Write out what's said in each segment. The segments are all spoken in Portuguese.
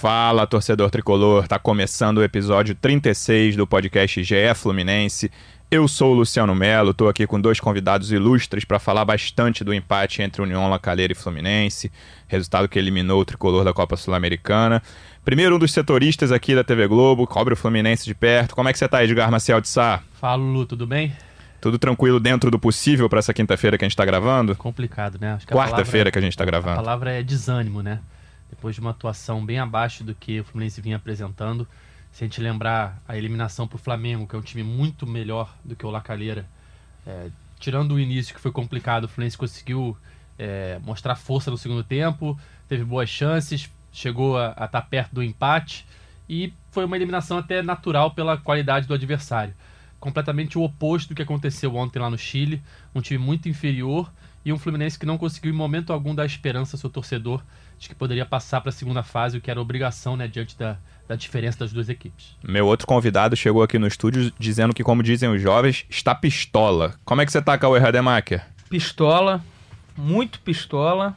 Fala, torcedor tricolor. Tá começando o episódio 36 do podcast GE Fluminense. Eu sou o Luciano Melo, tô aqui com dois convidados ilustres para falar bastante do empate entre União Lacaleira e Fluminense, resultado que eliminou o tricolor da Copa Sul-Americana. Primeiro, um dos setoristas aqui da TV Globo, cobre o Fluminense de perto. Como é que você tá, Edgar Maciel de Sá? Fala, Lu, tudo bem? Tudo tranquilo dentro do possível para essa quinta-feira que a gente tá gravando? Complicado, né? A Quarta-feira que a gente tá A gravando. palavra é desânimo, né? Depois de uma atuação bem abaixo do que o Fluminense vinha apresentando. Se a gente lembrar a eliminação pro Flamengo, que é um time muito melhor do que o Lacalheira, é, tirando o início que foi complicado, o Fluminense conseguiu é, mostrar força no segundo tempo, teve boas chances, chegou a estar perto do empate e foi uma eliminação até natural pela qualidade do adversário. Completamente o oposto do que aconteceu ontem lá no Chile, um time muito inferior e um Fluminense que não conseguiu em momento algum dar esperança ao seu torcedor de que poderia passar para a segunda fase, o que era obrigação né, diante da, da diferença das duas equipes. Meu outro convidado chegou aqui no estúdio dizendo que, como dizem os jovens, está pistola. Como é que você tá, Cauê Rademacher? Pistola, muito pistola,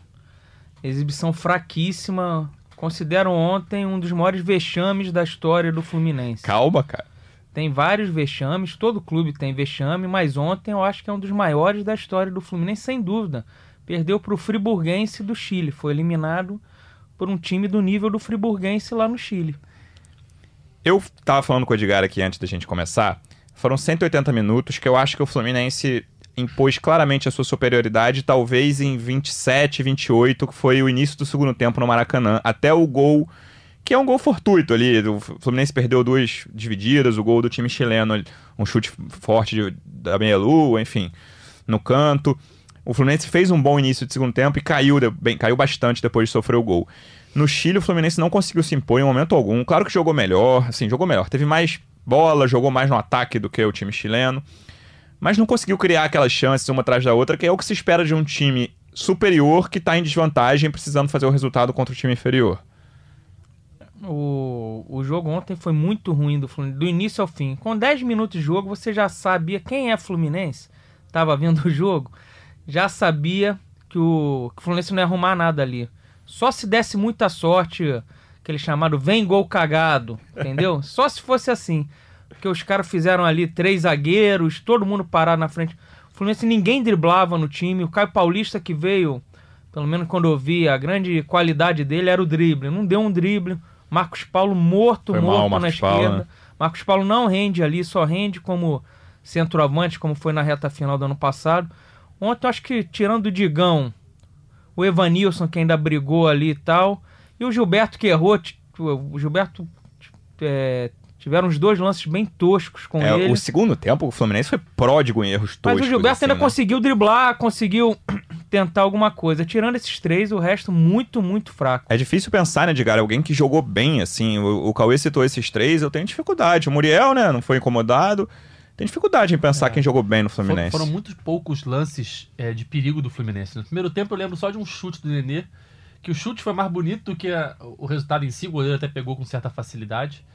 exibição fraquíssima. Considero ontem um dos maiores vexames da história do Fluminense. Calma, cara. Tem vários vexames, todo clube tem vexame, mas ontem eu acho que é um dos maiores da história do Fluminense, sem dúvida. Perdeu para o Friburguense do Chile, foi eliminado por um time do nível do Friburguense lá no Chile. Eu tava falando com o Edgar aqui antes da gente começar. Foram 180 minutos que eu acho que o Fluminense impôs claramente a sua superioridade, talvez em 27, 28, que foi o início do segundo tempo no Maracanã, até o gol, que é um gol fortuito ali. O Fluminense perdeu duas divididas, o gol do time chileno, um chute forte de- da meia-lua, enfim, no canto. O Fluminense fez um bom início de segundo tempo e caiu, bem, caiu bastante depois de sofrer o gol. No Chile, o Fluminense não conseguiu se impor em momento algum. Claro que jogou melhor, assim, jogou melhor. Teve mais bola, jogou mais no ataque do que o time chileno. Mas não conseguiu criar aquelas chances uma atrás da outra, que é o que se espera de um time superior que está em desvantagem, precisando fazer o resultado contra o time inferior. O, o jogo ontem foi muito ruim do Fluminense, do início ao fim. Com 10 minutos de jogo, você já sabia quem é Fluminense, tava vendo o jogo, já sabia que o, que o Fluminense não ia arrumar nada ali. Só se desse muita sorte, aquele chamado vem gol cagado, entendeu? Só se fosse assim. Porque os caras fizeram ali três zagueiros, todo mundo parado na frente. O Fluminense ninguém driblava no time. O Caio Paulista que veio, pelo menos quando eu vi, a grande qualidade dele era o drible. Não deu um drible. Marcos Paulo morto, Foi mal, morto na Marcos Paulo, esquerda. né? Marcos Paulo não rende ali, só rende como centroavante, como foi na reta final do ano passado. Ontem eu acho que, tirando o Digão, o Evanilson que ainda brigou ali e tal, e o Gilberto que errou, o Gilberto é, tiveram uns dois lances bem toscos com É, ele. o segundo tempo, o Fluminense foi pródigo em erros Mas toscos. o Gilberto assim, ainda né? conseguiu driblar, conseguiu tentar alguma coisa. Tirando esses três, o resto muito, muito fraco. É difícil pensar, né, Edgar? Alguém que jogou bem, assim. O, o Cauê citou esses três, eu tenho dificuldade. O Muriel, né, não foi incomodado. Tem dificuldade em pensar quem jogou bem no Foram, Fluminense. foram muitos poucos lances é, de perigo do Fluminense. No primeiro tempo eu lembro só de um chute do Nenê, que o chute foi mais bonito do que a- o resultado em si, o goleiro até pegou com certa facilidade.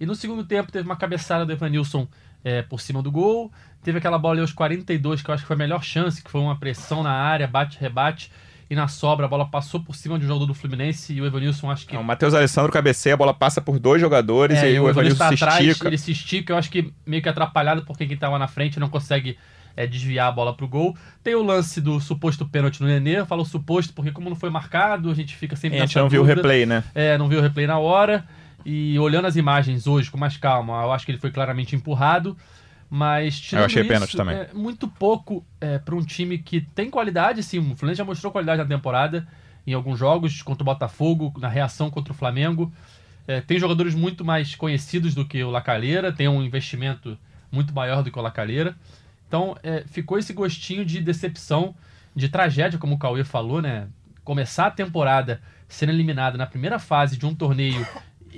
E no segundo tempo teve uma cabeçada do Evanilson é, por cima do gol, teve aquela bola ali aos 42, que eu acho que foi a melhor chance, que foi uma pressão na área, bate-rebate, e na sobra a bola passou por cima de um jogador do Fluminense e o Evanilson acho que O Matheus Alessandro cabeceia, a bola passa por dois jogadores é, e aí e o Evanilson Evanilson tá se atrás, estica. ele se estica, eu acho que meio que atrapalhado porque quem tava na frente não consegue é, desviar a bola pro gol. Tem o lance do suposto pênalti no Nenê, eu falo suposto porque como não foi marcado, a gente fica sempre É, a gente não viu o dúvida. replay, né? É, não viu o replay na hora. E olhando as imagens hoje com mais calma, eu acho que ele foi claramente empurrado. Mas tirando achei isso, pênalti também. É muito pouco é, para um time que tem qualidade, sim. O Fluminense já mostrou qualidade na temporada em alguns jogos contra o Botafogo, na reação contra o Flamengo. É, tem jogadores muito mais conhecidos do que o Lacalheira, tem um investimento muito maior do que o Lacalheira. Então é, ficou esse gostinho de decepção, de tragédia, como o Cauê falou, né? Começar a temporada sendo eliminado na primeira fase de um torneio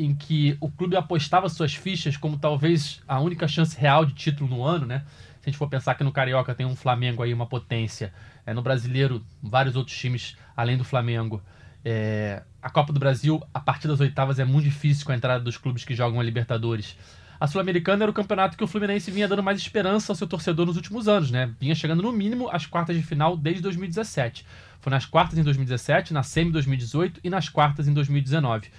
em que o clube apostava suas fichas como talvez a única chance real de título no ano, né? Se a gente for pensar que no Carioca tem um Flamengo aí, uma potência, é, no Brasileiro, vários outros times além do Flamengo. É, a Copa do Brasil, a partir das oitavas, é muito difícil com a entrada dos clubes que jogam a Libertadores. A Sul-Americana era o campeonato que o Fluminense vinha dando mais esperança ao seu torcedor nos últimos anos, né? Vinha chegando no mínimo às quartas de final desde 2017. Foi nas quartas em 2017, na semi 2018 e nas quartas em 2019.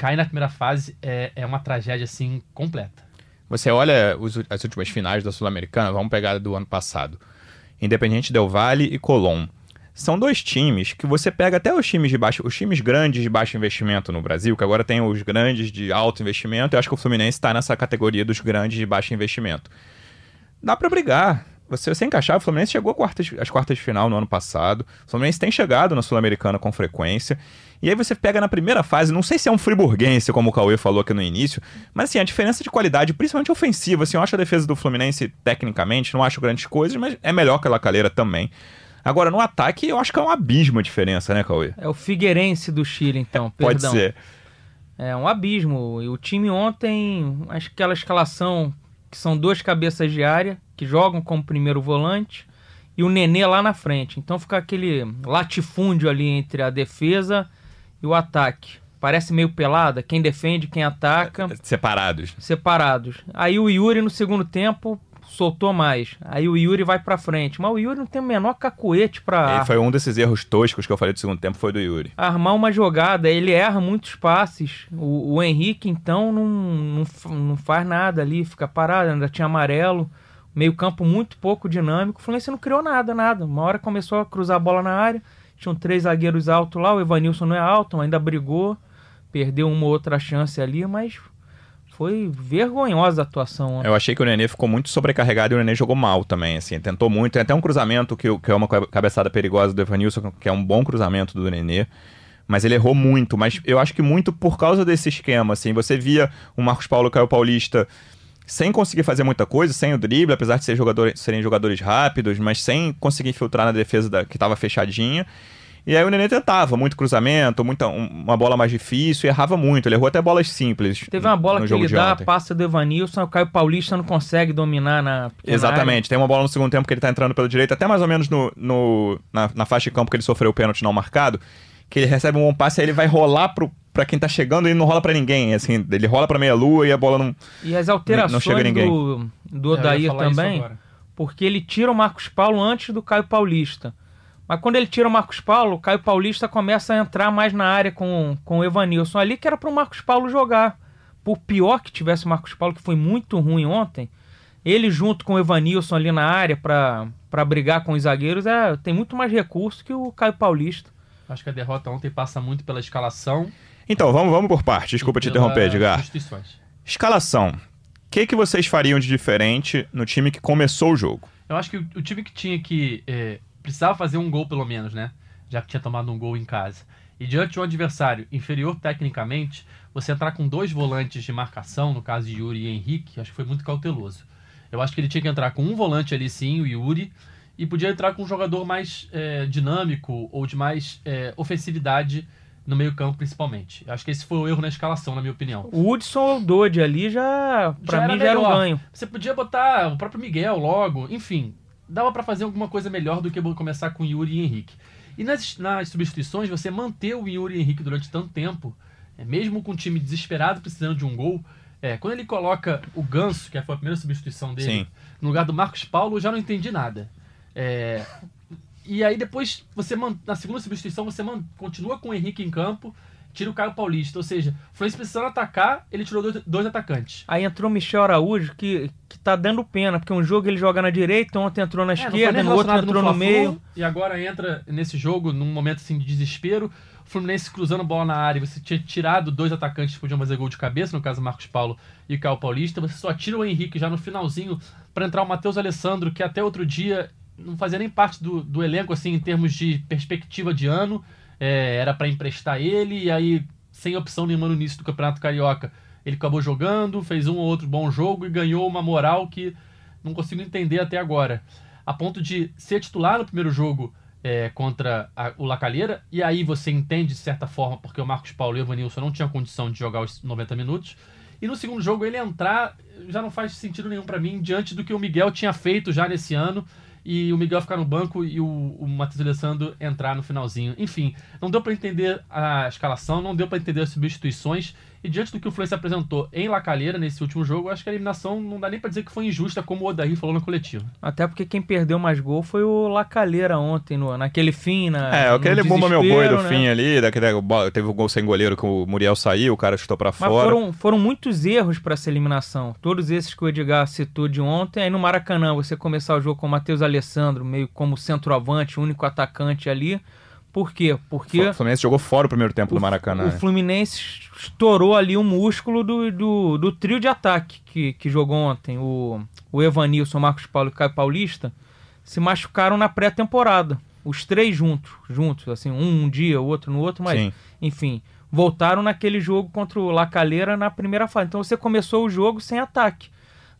Cair na primeira fase é, é uma tragédia, assim, completa. Você olha os, as últimas finais da Sul-Americana, vamos pegar do ano passado. Independente Del Valle e Colón são dois times que você pega até os times de baixo, os times grandes de baixo investimento no Brasil, que agora tem os grandes de alto investimento, eu acho que o Fluminense está nessa categoria dos grandes de baixo investimento. Dá para brigar. Você, você encaixar, o Fluminense chegou quartas, às quartas de final no ano passado. O Fluminense tem chegado na Sul-Americana com frequência. E aí você pega na primeira fase, não sei se é um friburguense, como o Cauê falou aqui no início, mas assim, a diferença de qualidade, principalmente ofensiva, assim, eu acho a defesa do Fluminense, tecnicamente, não acho grandes coisas, mas é melhor que a Lacaleira também. Agora, no ataque, eu acho que é um abismo a diferença, né, Cauê? É o Figueirense do Chile, então, é, Pode ser. É um abismo. E o time ontem, acho que aquela escalação que são duas cabeças de área, que jogam como primeiro volante, e o Nenê lá na frente. Então fica aquele latifúndio ali entre a defesa e o ataque. Parece meio pelada, quem defende, quem ataca. Separados. Separados. Aí o Yuri no segundo tempo soltou mais. Aí o Yuri vai pra frente. Mas o Yuri não tem o menor cacuete pra. Ele foi um desses erros toscos que eu falei do segundo tempo, foi do Yuri. Armar uma jogada, ele erra muitos passes. O, o Henrique, então, não, não, não faz nada ali, fica parado, ainda tinha amarelo. Meio campo muito pouco dinâmico. O Fluminense não criou nada, nada. Uma hora começou a cruzar a bola na área. Tinham três zagueiros altos lá. O Evanilson não é alto, ainda brigou. Perdeu uma outra chance ali, mas foi vergonhosa a atuação. Ontem. Eu achei que o Nenê ficou muito sobrecarregado e o Nenê jogou mal também, assim, tentou muito. Tem até um cruzamento que, que é uma cabeçada perigosa do Evanilson, que é um bom cruzamento do Nenê. Mas ele errou muito, mas eu acho que muito por causa desse esquema, assim. Você via o Marcos Paulo Caio Paulista sem conseguir fazer muita coisa, sem o drible, apesar de ser jogador, serem jogadores rápidos, mas sem conseguir filtrar na defesa da, que estava fechadinha. E aí o Nenê tentava muito cruzamento, muita, uma bola mais difícil, e errava muito. Ele errou até bolas simples. Teve uma bola que ele dá, ontem. passa do Evanilson, o Caio Paulista não consegue dominar na. Exatamente. Tem uma bola no segundo tempo que ele tá entrando pelo direito, até mais ou menos no, no na, na, faixa de campo que ele sofreu o pênalti não marcado. Que ele recebe um bom passe, aí ele vai rolar pro, pra quem tá chegando e não rola pra ninguém. Assim, ele rola pra meia lua e a bola não. E as alterações não chega ninguém. do, do é, Odair também. Porque ele tira o Marcos Paulo antes do Caio Paulista. Mas quando ele tira o Marcos Paulo, o Caio Paulista começa a entrar mais na área com, com o Evanilson ali, que era para o Marcos Paulo jogar. Por pior que tivesse o Marcos Paulo, que foi muito ruim ontem, ele junto com o Evanilson ali na área para brigar com os zagueiros, é, tem muito mais recurso que o Caio Paulista. Acho que a derrota ontem passa muito pela escalação. Então, vamos, vamos por parte. Desculpa te interromper, Edgar. Escalação. O que, que vocês fariam de diferente no time que começou o jogo? Eu acho que o, o time que tinha que é, precisava fazer um gol pelo menos, né? Já que tinha tomado um gol em casa. E diante de um adversário inferior tecnicamente, você entrar com dois volantes de marcação, no caso de Yuri e Henrique, acho que foi muito cauteloso. Eu acho que ele tinha que entrar com um volante ali sim, o Yuri, e podia entrar com um jogador mais é, dinâmico ou de mais é, ofensividade no meio-campo, principalmente. Acho que esse foi o erro na escalação, na minha opinião. O Hudson ou o Dodge ali já, pra já mim, já era um ganho. Você podia botar o próprio Miguel logo, enfim dava para fazer alguma coisa melhor do que começar com Yuri e Henrique. E nas, nas substituições, você manter o Yuri e Henrique durante tanto tempo, é, mesmo com o time desesperado precisando de um gol, é, quando ele coloca o Ganso, que foi a primeira substituição dele, Sim. no lugar do Marcos Paulo, eu já não entendi nada. É, e aí depois, você na segunda substituição, você continua com o Henrique em campo, tira o Caio Paulista. Ou seja, o Fluminense precisando atacar, ele tirou dois, dois, atacantes. Aí entrou o Michel Araújo, que, que tá dando pena, porque um jogo ele joga na direita, ontem entrou na é, esquerda, no outro entrou no, no meio. E agora entra nesse jogo, num momento assim de desespero. O Fluminense cruzando bola na área, você tinha tirado dois atacantes que podiam fazer gol de cabeça, no caso Marcos Paulo e Caio Paulista. Você só tira o Henrique já no finalzinho para entrar o Matheus Alessandro, que até outro dia não fazia nem parte do, do elenco, assim, em termos de perspectiva de ano é, era para emprestar ele, e aí, sem opção nenhuma no início do Campeonato Carioca, ele acabou jogando, fez um ou outro bom jogo e ganhou uma moral que não consigo entender até agora. A ponto de ser titular no primeiro jogo é, contra a, o Lacalheira, e aí você entende de certa forma porque o Marcos Paulo e o Evanilson não tinham condição de jogar os 90 minutos. E no segundo jogo ele entrar já não faz sentido nenhum para mim, diante do que o Miguel tinha feito já nesse ano e o Miguel ficar no banco e o, o Matheus Alessandro entrar no finalzinho. Enfim, não deu para entender a escalação, não deu para entender as substituições. E diante do que o Fluminense apresentou em Lacalheira nesse último jogo, acho que a eliminação não dá nem para dizer que foi injusta, como o Odair falou no coletivo. Até porque quem perdeu mais gol foi o Lacalheira ontem, no, naquele fim, na, É, aquele bomba meu boi do né? fim ali, daquele, teve o gol sem goleiro que o Muriel saiu, o cara chutou pra Mas fora. foram, foram muitos erros para essa eliminação. Todos esses que o Edgar citou de ontem. Aí no Maracanã, você começar o jogo com o Matheus Alessandro, meio como centroavante, único atacante ali. Por quê? Porque O Fluminense jogou fora o primeiro tempo do Maracanã. o né? Fluminense estourou ali o músculo do, do, do trio de ataque que, que jogou ontem. O, o Evanilson, o Marcos Paulo e o Caio Paulista se machucaram na pré-temporada. Os três juntos, juntos, assim, um, um dia, o outro no outro, mas Sim. enfim, voltaram naquele jogo contra o Lacalheira na primeira fase. Então você começou o jogo sem ataque.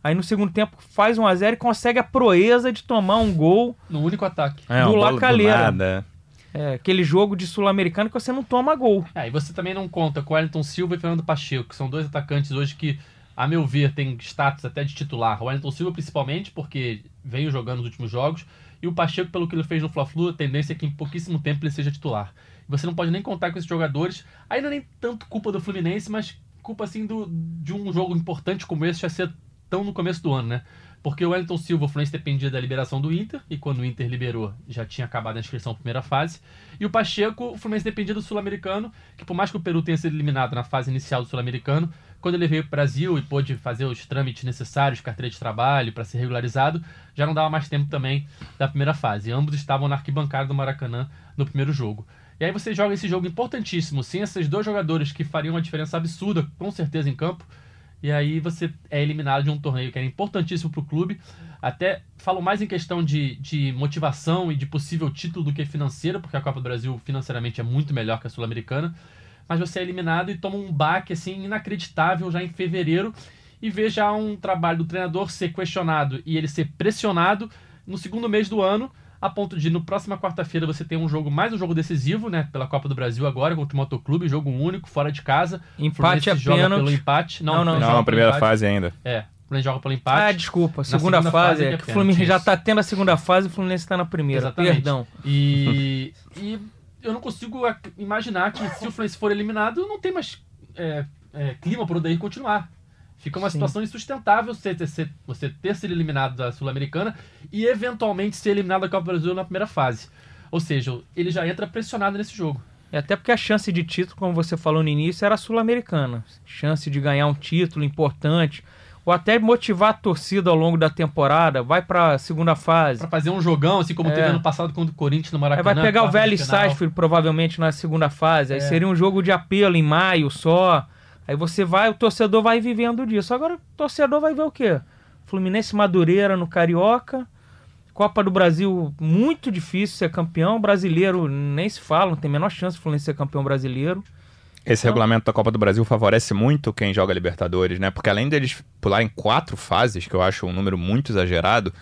Aí no segundo tempo faz 1 a 0 e consegue a proeza de tomar um gol. No único ataque. É, do bola Lacalheira. nada. É, aquele jogo de sul-americano que você não toma gol. É, e você também não conta com o Wellington Silva e Fernando Pacheco, que são dois atacantes hoje que, a meu ver, têm status até de titular. O Wellington Silva, principalmente, porque veio jogando nos últimos jogos, e o Pacheco, pelo que ele fez no Fla-Flu, a tendência é que em pouquíssimo tempo ele seja titular. Você não pode nem contar com esses jogadores. É nem tanto culpa do Fluminense, mas culpa, assim, do, de um jogo importante como esse já ser tão no começo do ano, né? Porque o Wellington Silva, o Fluminense dependia da liberação do Inter, e quando o Inter liberou, já tinha acabado a inscrição na primeira fase. E o Pacheco, o Fluminense dependia do Sul-Americano, que por mais que o Peru tenha sido eliminado na fase inicial do Sul-Americano, quando ele veio para o Brasil e pôde fazer os trâmites necessários, carteira de trabalho, para ser regularizado, já não dava mais tempo também da primeira fase. Ambos estavam na arquibancada do Maracanã no primeiro jogo. E aí você joga esse jogo importantíssimo, sem esses dois jogadores que fariam uma diferença absurda, com certeza, em campo, e aí você é eliminado de um torneio que era importantíssimo para o clube. Até falo mais em questão de, de motivação e de possível título do que financeiro, porque a Copa do Brasil financeiramente é muito melhor que a Sul-Americana. Mas você é eliminado e toma um baque assim inacreditável já em fevereiro e vê já um trabalho do treinador ser questionado e ele ser pressionado no segundo mês do ano, a ponto de no próxima quarta-feira você ter um jogo, mais um jogo decisivo, né, pela Copa do Brasil agora contra o Motoclube, jogo único, fora de casa. Empate Fluminense é joga pênalti. pelo empate. Não, Não, não, Não, a primeira empate. fase ainda. É, o Fluminense joga pelo empate. Ah, desculpa. Segunda, segunda fase. fase é que é que o Fluminense já tá tendo a segunda fase e o Fluminense tá na primeira. Exatamente. Perdão. E, e eu não consigo imaginar que se o Fluminense for eliminado, não tem mais é, é, clima para o Odair continuar. Fica uma Sim. situação insustentável você ter, ser- você ter sido eliminado da Sul-Americana e eventualmente ser eliminado da Copa do Brasil na primeira fase. Ou seja, ele já entra pressionado nesse jogo. E até porque a chance de título, como você falou no início, era a sul-americana. Chance de ganhar um título importante. Ou até motivar a torcida ao longo da temporada. Vai pra segunda fase. Pra fazer um jogão, assim como É. teve ano passado contra o Corinthians no Aí Maracanã. vai pegar o Vélez. Sarsfield provavelmente na segunda fase. Aí É. seria um jogo de apelo em maio só. Aí você vai, o torcedor vai vivendo disso. Agora o torcedor vai ver o quê? Fluminense Madureira no Carioca. Copa do Brasil, muito difícil ser campeão. Brasileiro nem se fala, não tem a menor chance do Fluminense ser campeão brasileiro. Esse regulamento da Copa do Brasil favorece muito quem joga Libertadores, né? Porque além deles pularem quatro fases, que eu acho um número muito exagerado,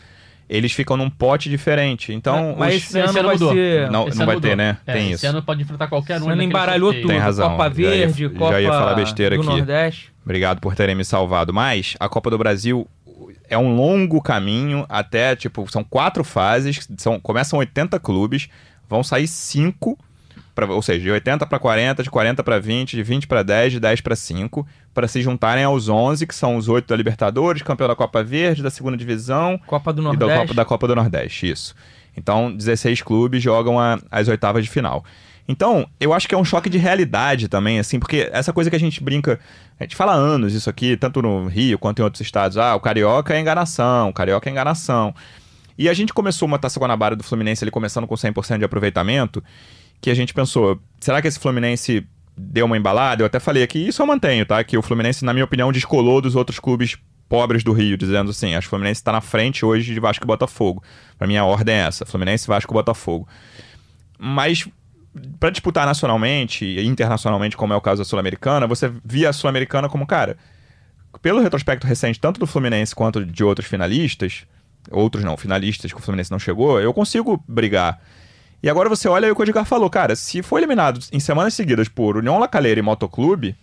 eles ficam num pote diferente. Então, Mas os- esse Não, ano esse ano vai mudou. ser. Não, Esse não vai mudou. ter, né? É, Tem esse isso. ano pode enfrentar qualquer um. Esse ano embaralhou sorteio. tudo. Tem razão. Copa Já ia- Verde, já Copa ia falar besteira do aqui. Nordeste. Obrigado por terem me salvado. Mas a Copa do Brasil é um longo caminho até, tipo, são quatro fases, são, começam 80 clubes, vão sair cinco, pra, ou seja, de 80 para 40, de 40 para 20, de 20 para 10, de 10 para 5, para se juntarem aos 11, que são os oito da Libertadores, campeão da Copa Verde, da segunda divisão Copa do e da Nordeste. Copa, da Copa do Nordeste, isso. Então, 16 clubes jogam a- as oitavas de final. Então, eu acho que é um choque de realidade também, assim, porque essa coisa que a gente brinca, a gente fala há anos isso aqui, tanto no Rio quanto em outros estados. Ah, o Carioca é enganação, o Carioca é enganação. E a gente começou uma Taça Guanabara do Fluminense ali começando com 100% de aproveitamento, que a gente pensou, será que esse Fluminense deu uma embalada? Eu até falei aqui, isso eu mantenho, tá? Que o Fluminense, na minha opinião, descolou dos outros clubes pobres do Rio, dizendo assim, acho que o Fluminense está na frente hoje de Vasco e Botafogo. Pra mim a ordem é essa, Fluminense, Vasco e Botafogo. Mas para disputar nacionalmente e internacionalmente, como é o caso da Sul-Americana, você via a Sul-Americana como, cara, pelo retrospecto recente, tanto do Fluminense quanto de outros finalistas, outros não, finalistas que o Fluminense não chegou, eu consigo brigar. E agora você olha e o que o Edgar falou, cara, se for eliminado em semanas seguidas por União Lacaleira e Motoclube,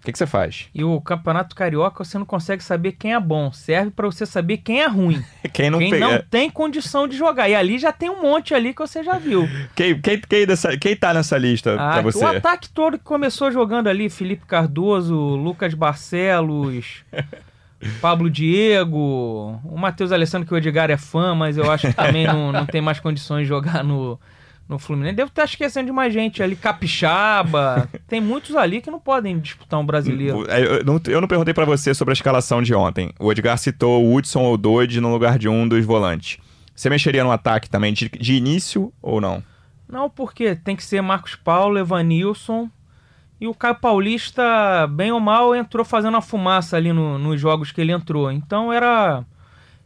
o que, que você faz? E o Campeonato Carioca você não consegue saber quem é bom. Serve pra você saber quem é ruim. Quem não quem pega- não tem condição de jogar. E ali já tem um monte ali que você já viu. Quem, quem, quem, dessa, quem tá nessa lista Ah, pra você? O ataque todo que começou jogando ali, Felipe Cardoso, Lucas Barcelos, Pablo Diego, o Matheus Alessandro, que o Edgar é fã, mas eu acho que também não, não tem mais condições de jogar no, no Fluminense. Devo estar esquecendo de mais gente ali, Capixaba. tem muitos ali que não podem disputar um brasileiro. Eu não, eu não perguntei pra você sobre a escalação de ontem. O Edgar citou o Hudson ou Doide no lugar de um dos volantes. Você mexeria no ataque também de, de início ou não? Não, porque tem que ser Marcos Paulo, Evanilson. E o Caio Paulista, bem ou mal, entrou fazendo uma fumaça ali no- nos jogos que ele entrou. Então era,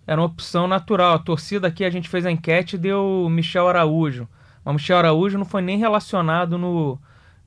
era uma opção natural. A torcida aqui, a gente fez a enquete e deu Michel Araújo. Mas Michel Araújo não foi nem relacionado no,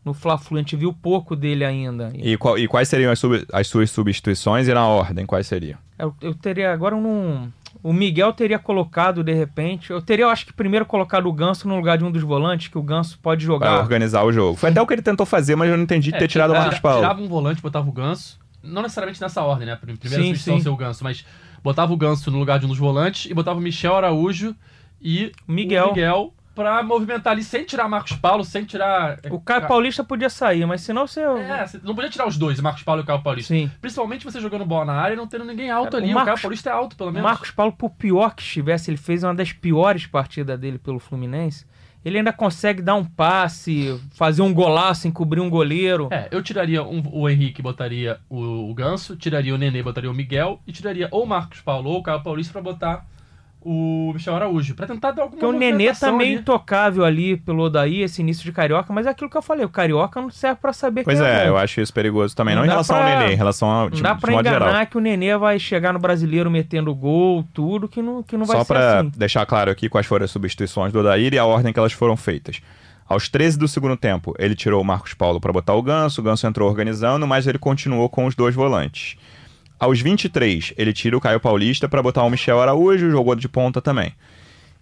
no Fla-Flu. A gente viu pouco dele ainda. E, qual- e quais seriam as, sub- as suas substituições e na ordem, quais seriam? Eu, eu teria agora um. O Miguel teria colocado de repente. Eu teria, eu acho que primeiro colocado o Ganso no lugar de um dos volantes, que o Ganso pode Pra jogar. organizar o jogo. Foi até o que ele tentou fazer, mas eu não entendi de ter É, tirado o Marcos Paulo. Tirava um volante, botava o Ganso. Não necessariamente nessa ordem, né? Primeira Sim, substituição sim. ser o Ganso, mas botava o Ganso no lugar de um dos volantes e botava o Michel Araújo e Miguel. o Miguel pra movimentar ali sem tirar Marcos Paulo, sem tirar. O Caio Ca- Paulista podia sair, mas senão você. É, você não podia tirar os dois, o Marcos Paulo e o Caio Paulista. Sim. Principalmente você jogando bola na área e não tendo ninguém alto É, o ali. O, Marcos- Caio Paulista é alto, pelo O menos. Marcos Paulo, por pior que estivesse, ele fez uma das piores partidas dele pelo Fluminense. Ele ainda consegue dar um passe, fazer um golaço, encobrir um goleiro. É, eu tiraria um- o Henrique, botaria o, o Ganso, tiraria o Nenê, botaria o Miguel e tiraria ou o Marcos Paulo ou o Caio Paulista pra botar o Michel Araújo. Pra tentar dar alguma Porque o Nenê tá meio ali. intocável ali pelo Odaí, esse início de Carioca, mas é aquilo que eu falei, o Carioca não serve pra saber Pois quem é, é eu acho isso perigoso também. Não, Não em relação pra- ao Nenê, em relação ao Não de, dá pra modo enganar geral. que o Nenê vai chegar no brasileiro metendo gol, tudo, que não, que não vai Só ser pra assim. deixar claro aqui quais foram as substituições do Odair e a ordem que elas foram feitas. Aos 13 do segundo tempo, ele tirou o Marcos Paulo pra botar o Ganso, o Ganso entrou organizando, mas ele continuou com os dois volantes. Aos 23, ele tira o Caio Paulista pra botar o Michel Araújo, jogou de ponta também.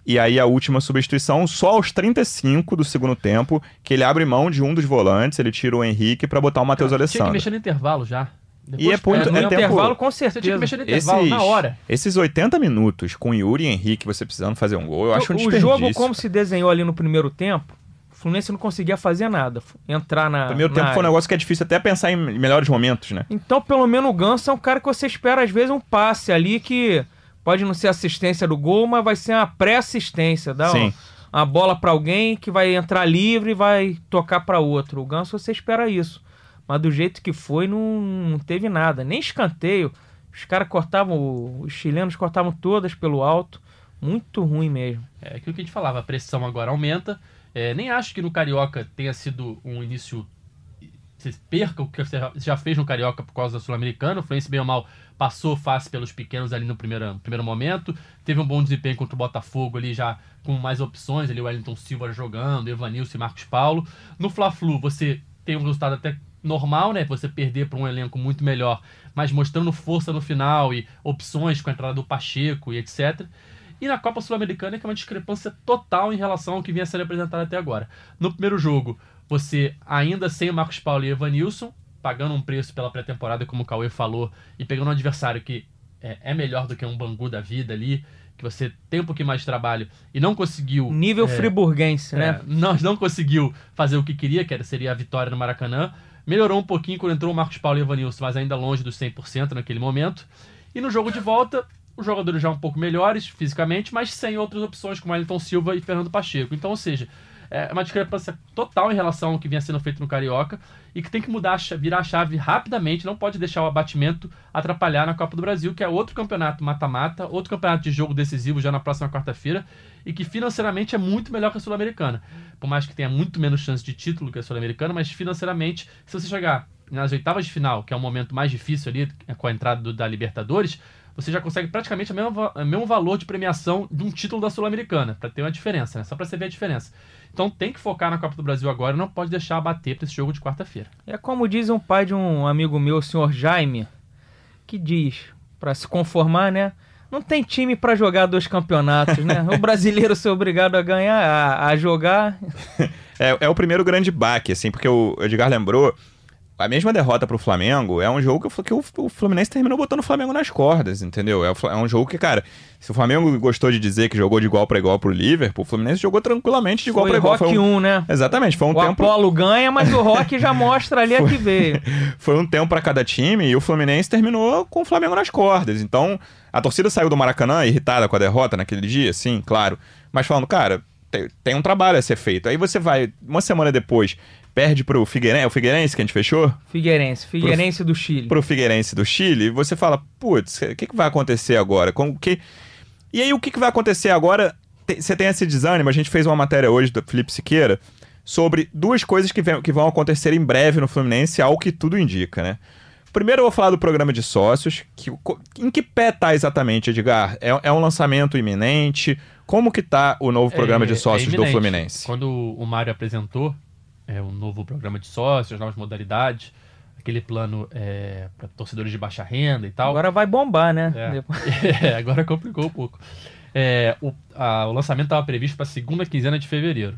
E aí a última substituição, só aos 35 do segundo tempo, que ele abre mão de um dos volantes, ele tira o Henrique pra botar o Matheus Tinha que Alessandro. mexer no intervalo já. E é muito- No é tempo- intervalo, com Você tinha que certeza. mexer no intervalo Esses, na hora. esses 80 minutos com Yuri e Henrique, você precisando fazer um gol, eu acho um o desperdício. jogo, como se desenhou ali no primeiro tempo, o Fluminense não conseguia fazer nada. Entrar na. O primeiro na tempo foi um área. negócio que é difícil até pensar em melhores momentos, né? Então, pelo menos o Ganso é um cara que você espera, às vezes, um passe ali que pode não ser assistência do gol, mas vai ser uma pré-assistência. Dá Sim. uma, uma bola pra alguém que vai entrar livre e vai tocar pra outro. O Ganso você espera isso. Mas do jeito que foi, não, não teve nada. Nem escanteio. Os caras cortavam, os chilenos cortavam todas pelo alto. Muito ruim mesmo. É aquilo que a gente falava, a pressão agora aumenta. É, nem acho que no Carioca tenha sido um início. Você perca o que você já fez no Carioca por causa da Sul-Americana. O Fluminense, bem ou mal, passou fácil pelos pequenos ali no primeiro, primeiro momento. Teve um bom desempenho contra o Botafogo ali já com mais opções. Ali o Wellington Silva jogando, Evanilson e Marcos Paulo. No Fla-Flu, você tem um resultado até normal, né? Você perder para um elenco muito melhor, mas mostrando força no final e opções com a entrada do Pacheco e etc. E na Copa Sul-Americana, que é uma discrepância total em relação ao que vinha sendo apresentado até agora. No primeiro jogo, você ainda sem o Marcos Paulo e Evanilson, pagando um preço pela pré-temporada, como o Cauê falou, e pegando um adversário que é, é melhor do que um Bangu da vida ali, que você tem um pouquinho mais de trabalho e não conseguiu. Nível é, friburguense, é, né? não, não conseguiu fazer o que queria, que era, seria a vitória no Maracanã. Melhorou um pouquinho quando entrou o Marcos Paulo e Evanilson, mas ainda longe dos 100% naquele momento. E no jogo de volta, os jogadores já um pouco melhores fisicamente, mas sem outras opções, como Wellington Silva e Fernando Pacheco. Então, ou seja, é uma discrepância total em relação ao que vinha sendo feito no Carioca e que tem que mudar, virar a chave rapidamente, não pode deixar o abatimento atrapalhar na Copa do Brasil, que é outro campeonato mata-mata, outro campeonato de jogo decisivo já na próxima quarta-feira e que financeiramente é muito melhor que a Sul-Americana. Por mais que tenha muito menos chance de título que a Sul-Americana, mas financeiramente, se você chegar nas oitavas de final, que é o momento mais difícil ali é com a entrada do- da Libertadores, você já consegue praticamente o mesmo, mesmo valor de premiação de um título da Sul-Americana, para ter uma diferença, né? Só para você ver a diferença. Então tem que focar na Copa do Brasil agora, não pode deixar abater para esse jogo de quarta-feira. É como diz um pai de um amigo meu, o senhor Jaime, que diz, para se conformar, né? Não tem time pra jogar dois campeonatos, né? O brasileiro ser obrigado a ganhar, a, a jogar. É, é o primeiro grande baque, assim, porque o Edgar lembrou. A mesma derrota pro Flamengo é um jogo que, que o, o Fluminense terminou botando o Flamengo nas cordas, entendeu? É, o é um jogo que, cara, se o Flamengo gostou de dizer que jogou de igual pra igual pro Liverpool, o Fluminense jogou tranquilamente de igual Foi pra igual. Rock um- 1, né? Exatamente, foi um O tempo. Apolo ganha, mas o Rock já mostra ali a que veio. Foi um tempo pra cada time e o Fluminense terminou com o Flamengo nas cordas. Então, a torcida saiu do Maracanã irritada com a derrota naquele dia, sim, claro. Mas falando, cara, tem, tem um trabalho a ser feito. Aí você vai, uma semana depois, perde pro Figueirense, é o Figueirense que a gente fechou? Figueirense, Figueirense do Chile. Pro Figueirense do Chile, você fala, putz, o que, que vai acontecer agora? Com, que... E aí, o que, que vai acontecer agora? Você tem esse desânimo, a gente fez uma matéria hoje do Felipe Siqueira sobre duas coisas que, vem- que vão acontecer em breve no Fluminense, ao que tudo indica, né? Primeiro eu vou falar do programa de sócios, que, em que pé tá exatamente, Edgar? É, é um lançamento iminente? Como que tá o novo programa É- de sócios é do. Fluminense? Quando o Mário apresentou é, um novo programa de sócios, novas modalidades, aquele plano é, para torcedores de baixa renda e tal. Agora vai bombar, né? É. É, agora complicou um pouco. É, o, a- o lançamento estava previsto para segunda quinzena de fevereiro.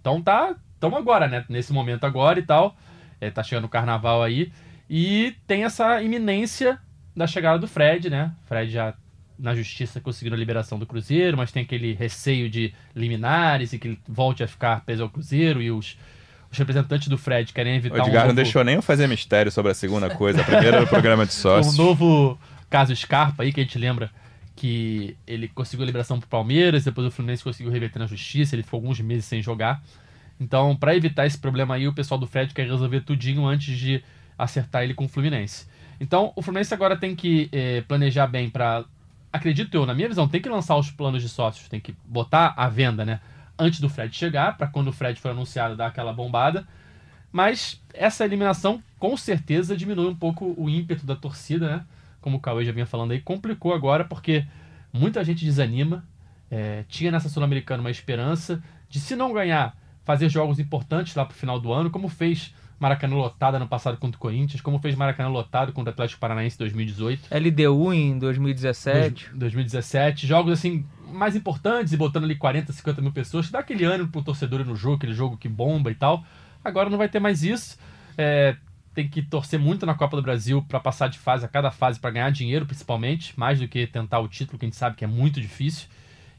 Então tá, estamos agora, né? Nesse momento agora e tal. É, tá chegando o carnaval aí. E tem essa iminência da chegada do Fred, né? Fred já na justiça conseguindo a liberação do Cruzeiro, mas tem aquele receio de liminares e que ele volte a ficar preso ao Cruzeiro e os, os representantes do Fred querem O evitar Edgar um não novo- deixou nem eu fazer mistério sobre a segunda coisa. A primeira era o programa de um sócios. novo caso Scarpa aí, que a gente lembra que ele conseguiu a liberação pro Palmeiras, depois o Fluminense conseguiu reverter na justiça, ele ficou alguns meses sem jogar. Então, pra evitar esse problema aí, o pessoal do Fred quer resolver tudinho antes de acertar ele com o Fluminense. Então, o Fluminense agora tem que eh, planejar bem pra. Acredito eu, na minha visão, tem que lançar os planos de sócios, tem que botar à venda, né? Antes do Fred chegar, pra quando o Fred for anunciado dar aquela bombada. Mas essa eliminação com certeza diminui um pouco o ímpeto da torcida, né? Como o Cauê já vinha falando aí, complicou agora porque muita gente desanima. É, tinha nessa Sul-Americana uma esperança de, se não ganhar, fazer jogos importantes lá pro final do ano, como fez Maracanã lotado ano passado contra o Corinthians, como fez Maracanã lotado contra o Atlético Paranaense em 2018. LDU em 2017. Dois- 2017, jogos assim mais importantes e botando ali 40, 50 mil pessoas, que dá aquele ânimo pro torcedor no jogo, aquele jogo que bomba e tal. Agora não vai ter mais isso. É, tem que torcer muito na Copa do Brasil para passar de fase a cada fase para ganhar dinheiro, principalmente, mais do que tentar o título, que a gente sabe que é muito difícil.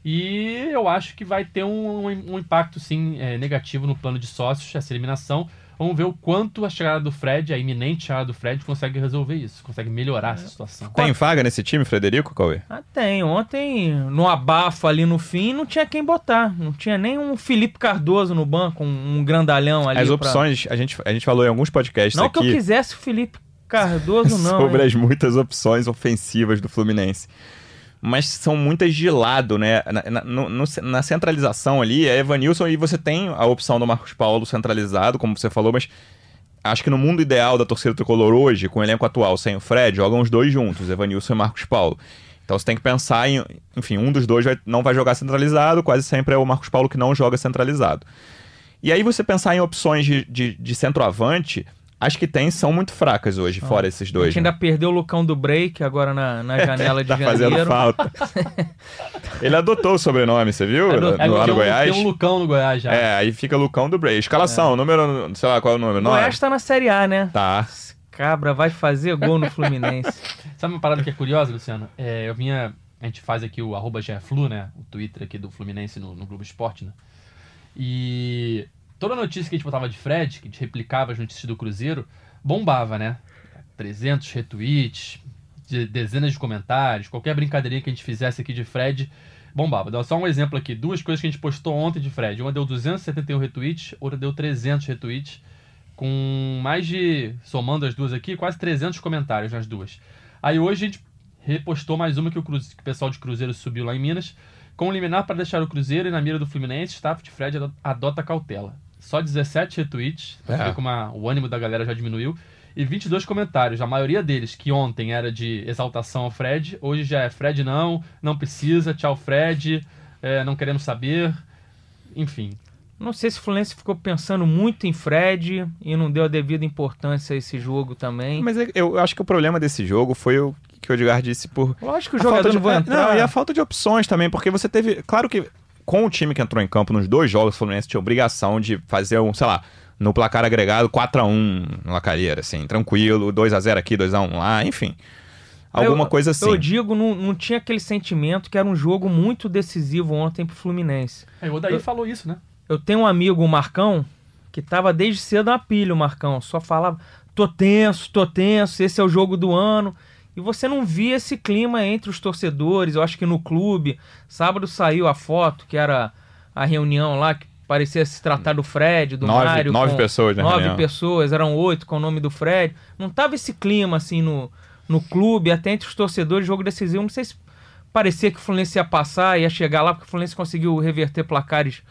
E eu acho que vai ter um, um impacto sim é, negativo no plano de sócios, essa eliminação. Vamos ver o quanto a chegada do Fred, a iminente chegada do Fred, consegue resolver isso, consegue melhorar essa situação. Tem vaga nesse time, Frederico, Cauê? Ah, tem. Ontem, no abafo ali no fim, não tinha quem botar. Não tinha nem um Felipe Cardoso no banco, um, um grandalhão ali. As pra- opções, a, gente, a gente falou em alguns podcasts Não que eu aqui quisesse o Felipe Cardoso, não. sobre hein? as muitas opções ofensivas do Fluminense. Mas são muitas de lado, né? Na, na- no- na centralização ali, é Evanilson e você tem a opção do Marcos Paulo centralizado, como você falou, mas acho que no mundo ideal da torcida tricolor hoje, com o elenco atual sem o Fred, jogam os dois juntos, Evanilson e Marcos Paulo. Então você tem que pensar em, enfim, um dos dois vai- não vai jogar centralizado, quase sempre é o Marcos Paulo que não joga centralizado. E aí você pensar em opções de, de, de centroavante, as que tem são muito fracas hoje, fora esses A dois. gente né? ainda perdeu o Lucão do Break agora na, na janela de tá fazendo janeiro. falta. Ele adotou o sobrenome, você viu? No, É, lá tem no um- Goiás. Tem um Lucão no Goiás já. É, aí fica Lucão do Bray. Escalação, número, sei lá qual é o número. Goiás tá na Série A, né? Tá. Esse Cabra vai fazer gol no Fluminense. Sabe uma parada que é curiosa, Luciano? É, eu vinha. A gente faz aqui o arroba GFlu, né? O Twitter aqui do Fluminense no, no Globo Esporte, né? E toda notícia que a gente botava de Fred, que a gente replicava as notícias do Cruzeiro, bombava, né? 300 retweets, de- dezenas de comentários, qualquer brincadeirinha que a gente fizesse aqui de Fred, bombava. Dá só um exemplo aqui, duas coisas que a gente postou ontem de Fred. Uma deu 271 retweets, outra deu 300 retweets, com mais de, somando as duas aqui, quase 300 comentários nas duas. Aí hoje a gente repostou mais uma que o, que o pessoal de Cruzeiro subiu lá em Minas, com liminar para deixar o Cruzeiro e na mira do Fluminense, staff de Fred ado- adota cautela. Só 17 retweets, pra É. ver como a- o ânimo da galera já diminuiu, e 22 comentários. A maioria deles, que ontem era de exaltação ao Fred, hoje já é Fred não, não precisa, tchau Fred, é, não queremos saber, enfim. Não sei se o Fluminense ficou pensando muito em Fred e não deu a devida importância a esse jogo também. Mas é- eu acho que o problema desse jogo foi o que o Edgar disse por. Lógico que o falta jogador de, não vai é, entrar. Não, e a falta de opções também, porque você teve. Claro que com o time que entrou em campo nos dois jogos, o Fluminense tinha obrigação de fazer um, sei lá, no placar agregado 4x1 no Lacareira, assim, tranquilo, 2x0 aqui, 2x1 lá, enfim. Alguma Eu- coisa assim. Eu digo, não, não tinha aquele sentimento que era um jogo muito decisivo ontem pro Fluminense. É, o Odair Eu- falou isso, né? Eu tenho um amigo, o Marcão, que tava desde cedo na pilha, o Marcão. Só falava, tô tenso, tô tenso, esse é o jogo do ano. E você não via esse clima entre os torcedores, eu acho que no clube. Sábado saiu a foto, que era a reunião lá, que parecia se tratar do Fred, do Nove- Mário. nove pessoas na Nove reunião. pessoas, eram oito com o nome do Fred. Não tava esse clima, assim, no, no clube, até entre os torcedores, jogo decisivo. Não sei se parecia que o Fluminense ia passar, ia chegar lá, porque o Fluminense conseguiu reverter placares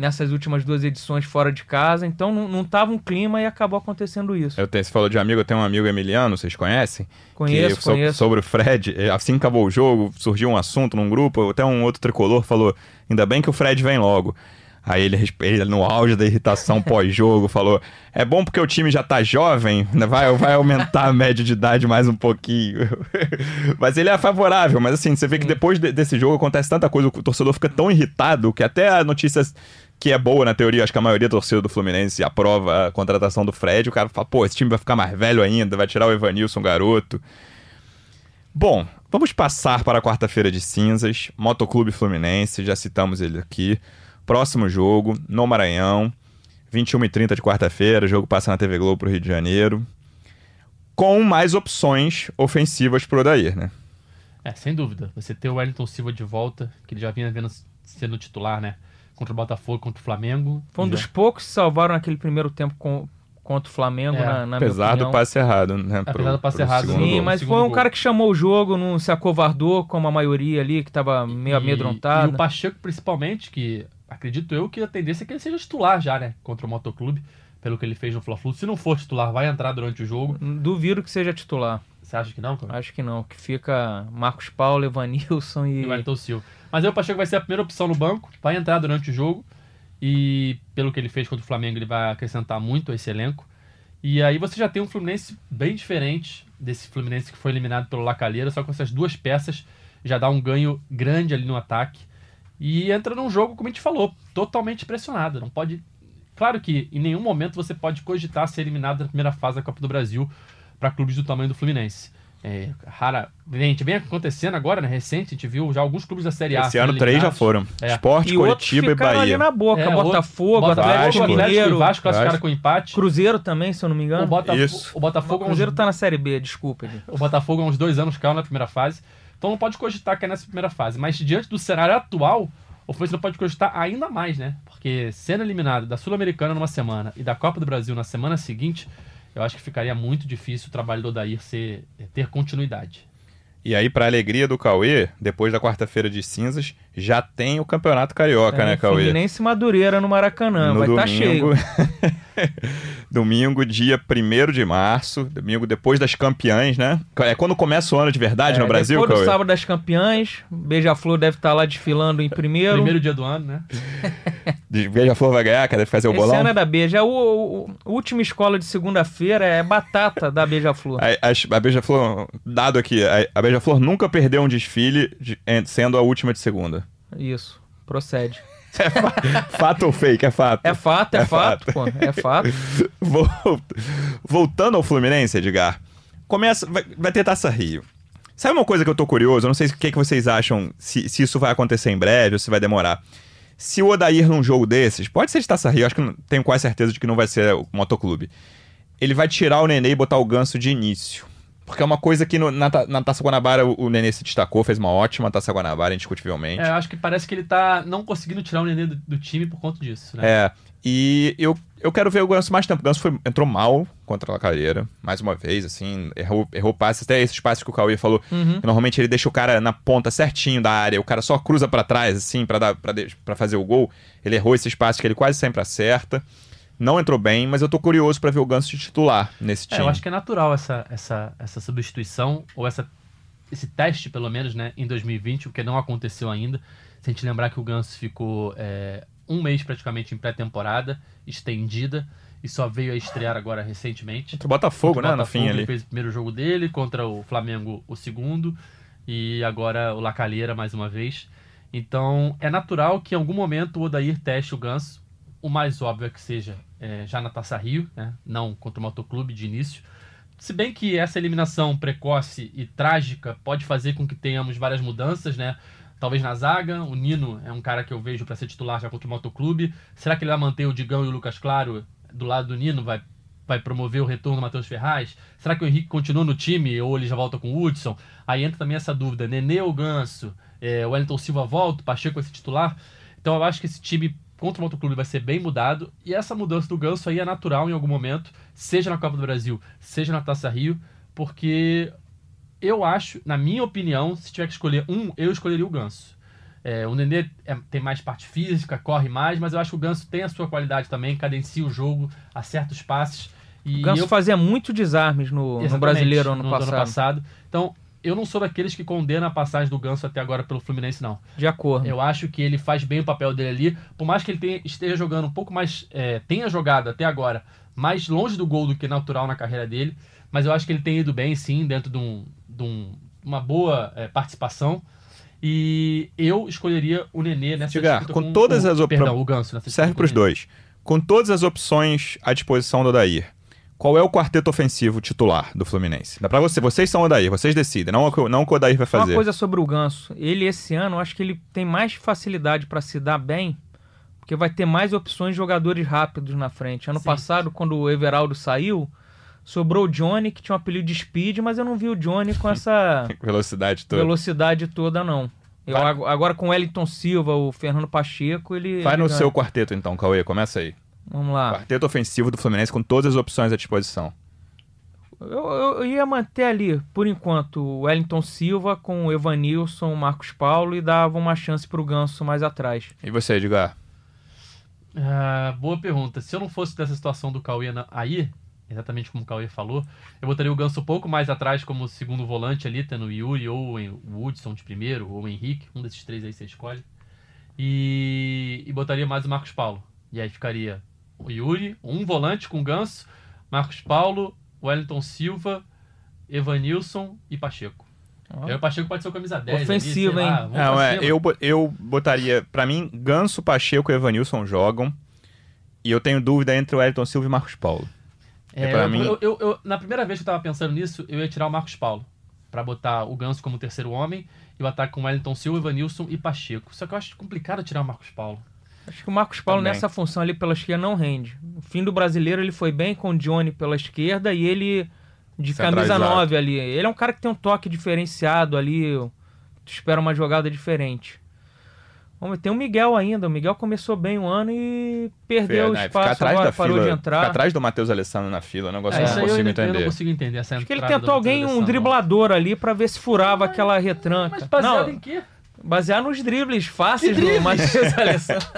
nessas últimas duas edições fora de casa, então não, não tava um clima e acabou acontecendo isso. Eu tenho, você falou de amigo, eu tenho um amigo Emiliano, vocês conhecem? Conheço, que, so- conheço. Sobre o Fred, eh, assim que acabou o jogo, surgiu um assunto num grupo, até um outro tricolor falou: ainda bem que o Fred vem logo. Aí ele, ele no auge da irritação pós-jogo, falou: é bom porque o time já tá jovem, né? vai, vai aumentar a média de idade mais um pouquinho. mas ele é favorável, mas assim, você vê que depois de- desse jogo acontece tanta coisa, o torcedor fica tão irritado que até a notícia que é boa na teoria, acho que a maioria da torcida do Fluminense aprova a contratação do Fred, o cara fala, pô, esse time vai ficar mais velho ainda, vai tirar o Evanilson, garoto. Bom, vamos passar para a quarta-feira de cinzas, Motoclube Fluminense, já citamos ele aqui. Próximo jogo, no Maranhão, 21h30 de quarta-feira, o jogo passa na TV Globo pro Rio de Janeiro, com mais opções ofensivas pro Odair, né? É, sem dúvida. Você ter o Wellington Silva de volta, que ele já vinha vendo sendo titular, né? Contra o Botafogo, contra o Flamengo. Foi um dos poucos que salvaram naquele primeiro tempo com- contra o Flamengo, É. na, na minha Apesar do passe errado, né? Apesar do passe errado, Sim, gol. mas foi um gol. cara que chamou o jogo, não se acovardou como a maioria ali, que tava meio E- amedrontado. E o Pacheco, principalmente, que acredito eu que a tendência é que ele seja titular já, né? Contra o Motoclube, pelo que ele fez no Fla-Flu. Se não for titular, vai entrar durante o jogo. Duvido que seja titular. Você acha que não, cara? Acho que não. Que fica Marcos Paulo, Evanilson e. E Wellington Silva. Mas aí o Pacheco vai ser a primeira opção no banco, vai entrar durante o jogo. E pelo que ele fez contra o Flamengo, ele vai acrescentar muito a esse elenco. E aí você já tem um Fluminense bem diferente desse Fluminense que foi eliminado pelo Lacalheira, só com essas duas peças já dá um ganho grande ali no ataque. E entra num jogo, como a gente falou, totalmente pressionado. Não pode. Claro que em nenhum momento você pode cogitar ser eliminado na primeira fase da Copa do Brasil para clubes do tamanho do Fluminense. É, rara. Gente, vem acontecendo agora, né? Recente, a gente viu já alguns clubes da Série A. Esse ano três já foram. É. Esporte, E Curitiba e ficaram ali Bahia. na boca. É, Botafogo, Botafogo, Atlético Vasco, Mineiro, Vasco classificaram Vasco. com empate. Cruzeiro também, se eu não me O, engano. Bota- Isso. o Botafogo, o há uns- Cruzeiro tá na Série B, desculpa. gente. o Botafogo há uns dois anos caiu na primeira fase. Então não pode cogitar que é nessa primeira fase. Mas diante do cenário atual, o Fluminense não pode cogitar ainda mais, né? Porque sendo eliminado da Sul-Americana numa semana e da Copa do Brasil na semana seguinte, eu acho que ficaria muito difícil o trabalho do Odair ser, ter continuidade. E aí, pra alegria do Cauê, depois da quarta-feira de cinzas, já tem o Campeonato Carioca, É, né, Cauê? Fluminense Madureira no Maracanã. vai estar cheio. domingo, dia 1 de março, domingo depois das campeãs, né? É quando começa o ano de verdade É, no Brasil, Depois do Cauê? sábado das campeãs, Beija-Flor deve estar lá desfilando em primeiro. Primeiro dia do ano, né? Beija-Flor vai ganhar, quer fazer o Esse bolão? ano é da Beija. O, o- o- a última escola de segunda-feira é batata da Beija-Flor. A, a, a Beija-Flor, dado aqui, a, a Beija-Flor nunca perdeu um desfile de- en- sendo a última de segunda. Isso, procede. Fato ou fake? É fato. É fato, é, É fato, fato. pô. É fato. Vol- Voltando ao Fluminense, Edgar, começa, vai, vai ter Taça Rio. Sabe uma coisa que eu tô curioso? Eu não sei o que, que vocês acham, se, se isso vai acontecer em breve ou se vai demorar. Se o Odair num jogo desses, pode ser de Taça Rio, acho que não- tenho quase certeza de que não vai ser o Motoclube. Ele vai tirar o Nenê e botar o Ganso de início. Porque é uma coisa que no- na, na Taça Guanabara o, o Nenê se destacou, fez uma ótima Taça Guanabara, indiscutivelmente. É, eu acho que parece que ele tá não conseguindo tirar o Nenê do, do time por conta disso, né? É, e eu, eu quero ver o Ganso mais tempo. O Ganso foi, entrou mal contra a Lacareira, mais uma vez, assim, errou, errou passes, até esses passes que o Cauê falou. Uhum. que Normalmente ele deixa o cara na ponta certinho da área, o cara só cruza pra trás, assim, pra fazer o gol. Ele errou esses passes que ele quase sempre acerta. Não entrou bem, mas eu tô curioso pra ver o Ganso titular nesse É, time. eu acho que é natural essa, essa, essa substituição, ou essa, esse teste, pelo menos, né, em 2020, o que não aconteceu ainda. Se a gente lembrar que o Ganso ficou é, um mês praticamente em pré-temporada, estendida, e só veio a estrear agora recentemente. Contra o Botafogo, Contra o né? Botafogo, fim ele ali. fez o primeiro jogo dele, contra o Flamengo o segundo, e agora o Lacalheira mais uma vez. Então é natural que em algum momento o Odair teste o Ganso. O mais óbvio é que seja é, já na Taça Rio, né? não contra o Motoclube de início. Se bem que essa eliminação precoce e trágica pode fazer com que tenhamos várias mudanças, né? Talvez na zaga, o Nino é um cara que eu vejo para ser titular já contra o Motoclube. Será que ele vai manter o Digão e o Lucas Claro do lado do Nino? Vai, vai promover o retorno do Matheus Ferraz? Será que o Henrique continua no time ou ele já volta com o Hudson? Aí entra também essa dúvida: Nenê ou Ganso? É, o Wellington Silva volta, Pacheco vai ser titular? Então eu acho que esse time contra o Motoclube vai ser bem mudado. E essa mudança do Ganso aí é natural em algum momento, seja na Copa do Brasil, seja na Taça Rio, porque eu acho, na minha opinião, se tiver que escolher um, eu escolheria o Ganso. É, o Nenê é- tem mais parte física, corre mais, mas eu acho que o Ganso tem a sua qualidade também, cadencia o jogo, acerta os passes. E O Ganso eu fazia muitos desarmes no, no brasileiro ano no passado. passado. Então, eu não sou daqueles que condena a passagem do Ganso até agora pelo Fluminense, não. De acordo. Eu acho que ele faz bem o papel dele ali, por mais que ele tenha- esteja jogando um pouco mais. é, tenha jogado até agora mais longe do gol do que natural na carreira dele, mas eu acho que ele tem ido bem, sim, dentro de, um, de um- uma boa é, participação. E eu escolheria o Nenê nessa Edgar, disputa com todas o, as op- Perdão, o Ganso. nessa Serve para os com dois. Com todas as opções à disposição do Odair, qual é o quarteto ofensivo titular do Fluminense? Dá pra você, vocês são o Odair, vocês decidem, não o que, não o que o Odair vai Só Uma fazer. coisa sobre o Ganso. Ele, esse ano, eu acho que ele tem mais facilidade para se dar bem, porque vai ter mais opções de jogadores rápidos na frente. Ano Sim. passado, quando o Everaldo saiu, sobrou o Johnny, que tinha um apelido de Speed, mas eu não vi o Johnny com essa Velocidade toda. velocidade toda, não. Eu, agora com o Wellington Silva, o Fernando Pacheco, ele. Vai ele no ganha. seu quarteto então, Cauê, começa aí. Vamos lá. Quarteto ofensivo do Fluminense com todas as opções à disposição. Eu, eu- eu ia manter ali, por enquanto, o Wellington Silva com o Evanilson, o Marcos Paulo e dava uma chance pro Ganso mais atrás. E você, Edgar? Ah, boa pergunta. Se eu não fosse dessa situação do Cauê na- aí, exatamente como o Cauê falou, eu botaria o Ganso um pouco mais atrás como segundo volante ali, tendo o Yuri ou o Hudson de primeiro, ou o Henrique, um desses três aí você escolhe. E, e botaria mais o Marcos Paulo. E aí ficaria o Yuri, um volante com o Ganso, Marcos Paulo, Wellington Silva, Evanilson e Pacheco. Ó. Aí o Pacheco pode ser o camisa 10. Ofensivo, ali, lá, hein? vamos Não, é, eu, eu botaria, pra mim, Ganso, Pacheco e Evanilson jogam. E eu tenho dúvida entre o Elton Silva e Marcos Paulo. É, eu- mim- eu- eu- eu- na primeira vez que eu tava pensando nisso, eu ia tirar o Marcos Paulo. Pra botar o Ganso como terceiro homem e o ataque com o Wellington Silva, Evanilson e Pacheco. Só que eu acho complicado tirar o Marcos Paulo. Acho que o Marcos Paulo Também. nessa função ali pela esquerda não rende. No fim do brasileiro ele foi bem com o Johnny pela esquerda e ele de camisa Centralizado. 9 ali. Ele é um cara que tem um toque diferenciado ali. Tu espera uma jogada diferente. Vamos ver, tem o Miguel ainda. O Miguel começou bem o ano e perdeu o né, espaço atrás agora, da parou fila, de entrar. Ficar atrás do Matheus Alessandro na fila, é um negócio É, que eu não eu, consigo eu entender. não consigo entender. Essa Acho que ele tentou alguém, um driblador ali pra ver se furava aquela retranca. Mas baseado não, em quê? Basear nos dribles fáceis Que do dribles? Matheus Alessandro.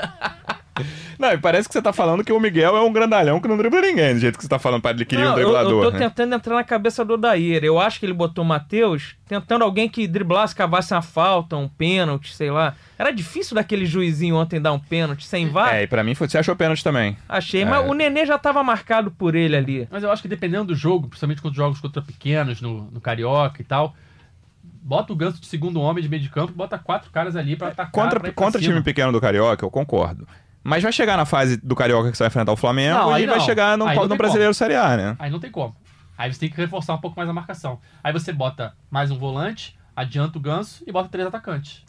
Não, e parece que você tá falando que o Miguel é um grandalhão que não dribla ninguém, do jeito que você tá falando para ele queria um Não, eu- driblador. Eu, tô né? tentando entrar na cabeça do Odair. Eu acho que ele botou o Matheus tentando alguém que driblasse, cavasse uma falta, um pênalti, sei lá. Era difícil daquele juizinho ontem dar um pênalti sem VAR. É, e pra mim foi, você achou pênalti também. Achei, É. mas o Nenê já tava marcado por ele ali. Mas eu acho que dependendo do jogo, principalmente quando jogos contra pequenos, no, no Carioca e tal, bota o Ganso de segundo homem de meio de campo, bota quatro caras ali pra atacar. Contra, contra cima. time pequeno do Carioca, eu concordo. Mas vai chegar na fase do Carioca que você vai enfrentar o Flamengo Não, aí e vai não. chegar no, no Brasileiro Série A, né? Aí não tem como. Aí você tem que reforçar um pouco mais a marcação. Aí você bota mais um volante, adianta o Ganso e bota três atacantes.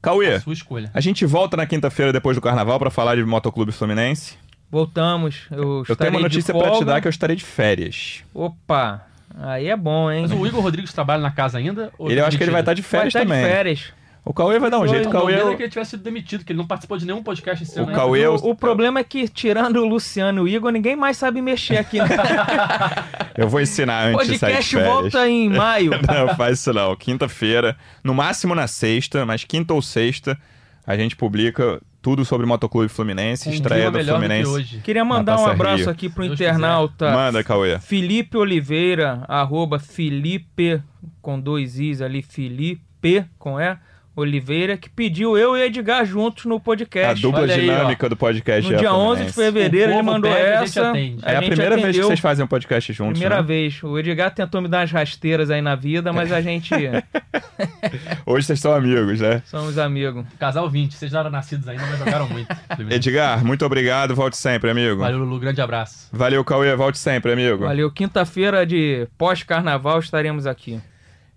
Cauê, A sua escolha. a gente volta na quinta-feira depois do Carnaval pra falar de Motoclube Fluminense. Voltamos. Eu, Eu tenho uma notícia pra te dar que eu estarei de férias. Opa, aí é bom, hein? Mas o Igor Rodrigues trabalha na casa ainda? ou Ele, eu acho que ele vai estar demitido? de férias Vai estar também. de férias. O Cauê vai dar um Foi, jeito. O Cauê, medo é que ele tivesse sido demitido, que ele não participou de nenhum podcast esse O ano. Cauê- Eu- O, o problema é que, tirando o Luciano e o Igor, ninguém mais sabe mexer aqui. Né? eu vou ensinar O antes de sair de podcast férias. volta em maio. Não, faz isso não. Quinta-feira, no máximo na sexta, mas quinta ou sexta, a gente publica tudo sobre Motoclube Fluminense, Com um estreia do melhor do que Fluminense. hoje. Queria mandar um abraço Rio. aqui pro Deus internauta Manda, Cauê. Felipe Oliveira, arroba Felipe, com dois Is ali, Felipe, com E, Oliveira, que pediu eu e Edgar juntos no A podcast. dupla Olha aí, dinâmica do podcast. No é dia 11 de fevereiro ele mandou pede, a gente essa. atende. É a primeira vez que atendeu. vocês fazem um podcast juntos, Primeira né? vez. O Edgar tentou me dar umas rasteiras aí na vida, mas a gente Hoje vocês são amigos, né? somos amigos. Casal 20, vocês não eram nascidos ainda, mas jogaram muito. Edgar, muito obrigado. Volte sempre, amigo. Valeu, Lulu. Grande abraço. Valeu, Cauê. Volte sempre, amigo. Valeu. Quinta-feira de pós-carnaval estaremos aqui.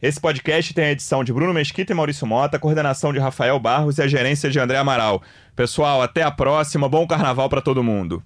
Esse podcast tem a edição de Bruno Mesquita e Maurício Mota, coordenação de Rafael Barros e a gerência de André Amaral. Pessoal, até a próxima. Bom carnaval para todo mundo.